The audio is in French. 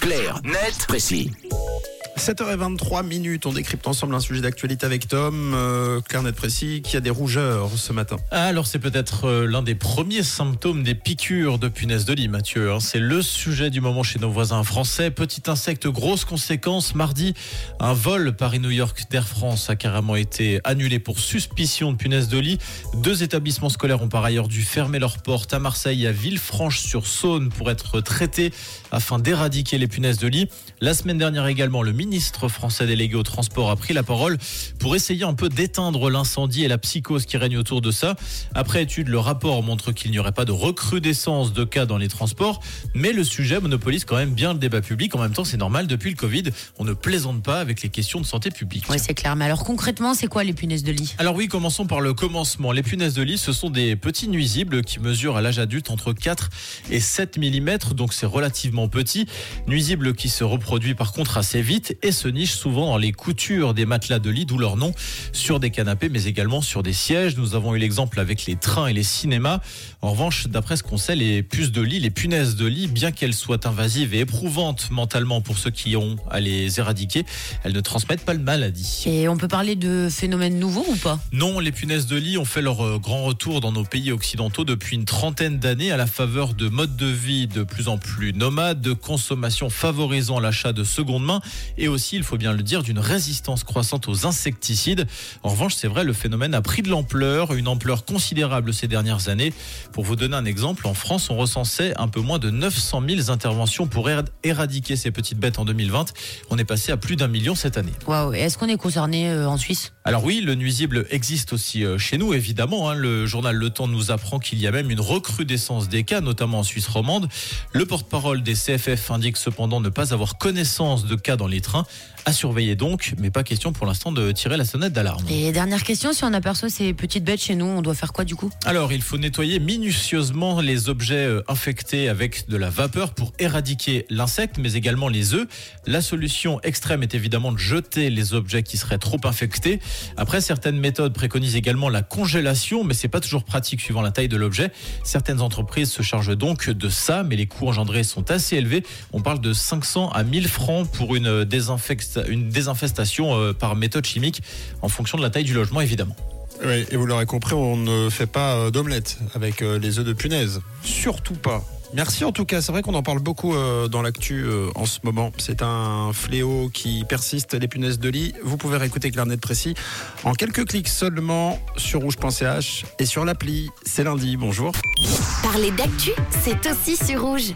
Clair, net, précis. 7h23 minutes, on décrypte ensemble un sujet d'actualité avec Tom, euh, précis, qui a des rougeurs ce matin. Ah, alors c'est peut-être euh, l'un des premiers symptômes des piqûres de punaise de lit, Mathieu. hein. C'est le sujet du moment chez nos voisins français. Petit insecte, grosse conséquence. Mardi, un vol Paris-New York d'Air France a carrément été annulé pour suspicion de punaise de lit. Deux établissements scolaires ont par ailleurs dû fermer leurs portes à Marseille et à Villefranche-sur-Saône pour être traités afin d'éradiquer les punaises de lit. La semaine dernière également, le ministre français délégué au transport a pris la parole pour essayer un peu d'éteindre l'incendie et la psychose qui règne autour de ça. Après étude, le rapport montre qu'il n'y aurait pas de recrudescence de cas dans les transports, mais le sujet monopolise quand même bien le débat public. En même temps, c'est normal, depuis le Covid, on ne plaisante pas avec les questions de santé publique. Oui, c'est clair. Mais alors concrètement, c'est quoi les punaises de lit? Alors oui, commençons par le commencement. Les punaises de lit, ce sont des petits nuisibles qui mesurent à l'âge adulte entre 4 et 7 mm, donc c'est relativement petit. Nuisible qui se reproduit par contre assez vite et se niche souvent dans les coutures des matelas de lit, d'où leur nom, sur des canapés mais également sur des sièges. Nous avons eu l'exemple avec les trains et les cinémas. En revanche, d'après ce qu'on sait, les puces de lit, les punaises de lit, bien qu'elles soient invasives et éprouvantes mentalement pour ceux qui ont à les éradiquer, elles ne transmettent pas le maladie. Et on peut parler de phénomènes nouveaux ou pas? Non, les punaises de lit ont fait leur euh, grand retour dans nos pays occidentaux depuis une trentaine d'années à la faveur de modes de vie de plus en plus nomades, de consommation favorisant l'achat de seconde main et aussi, il faut bien le dire, d'une résistance croissante aux insecticides. En revanche, c'est vrai, le phénomène a pris de l'ampleur, une ampleur considérable ces dernières années. Pour vous donner un exemple, en France, on recensait un peu moins de 900 000 interventions pour éra- éradiquer ces petites bêtes en 2020. On est passé à plus d'un million cette année. Waouh. Est-ce qu'on est concerné euh, en Suisse? Alors oui, le nuisible existe aussi euh, chez nous, évidemment. hein. Le journal Le Temps nous apprend qu'il y a même une recrudescence des cas, notamment en Suisse romande. Le porte-parole des CFF indique cependant ne pas avoir connaissance de cas dans les À surveiller donc, mais pas question pour l'instant de tirer la sonnette d'alarme. Et dernière question, si on aperçoit ces petites bêtes chez nous, on doit faire quoi du coup? Alors, il faut nettoyer minutieusement les objets euh, infectés avec de la vapeur pour éradiquer l'insecte, mais également les œufs. La solution extrême est évidemment de jeter les objets qui seraient trop infectés. Après, certaines méthodes préconisent également la congélation, mais c'est pas toujours pratique suivant la taille de l'objet. Certaines entreprises se chargent donc de ça, mais les coûts engendrés sont assez élevés. On parle de 500 à 1000 francs pour une, une désinfestation euh, par méthode chimique, en fonction de la taille du logement, évidemment. Oui, et vous l'aurez compris, on ne fait pas euh, d'omelette avec euh, les œufs de punaise. Surtout pas. Merci en tout cas, c'est vrai qu'on en parle beaucoup dans l'actu en ce moment. C'est un fléau qui persiste, les punaises de lit. Vous pouvez réécouter Clarnet Précis en quelques clics seulement sur rouge.ch et sur l'appli. C'est lundi, bonjour. Parler d'actu, c'est aussi sur rouge.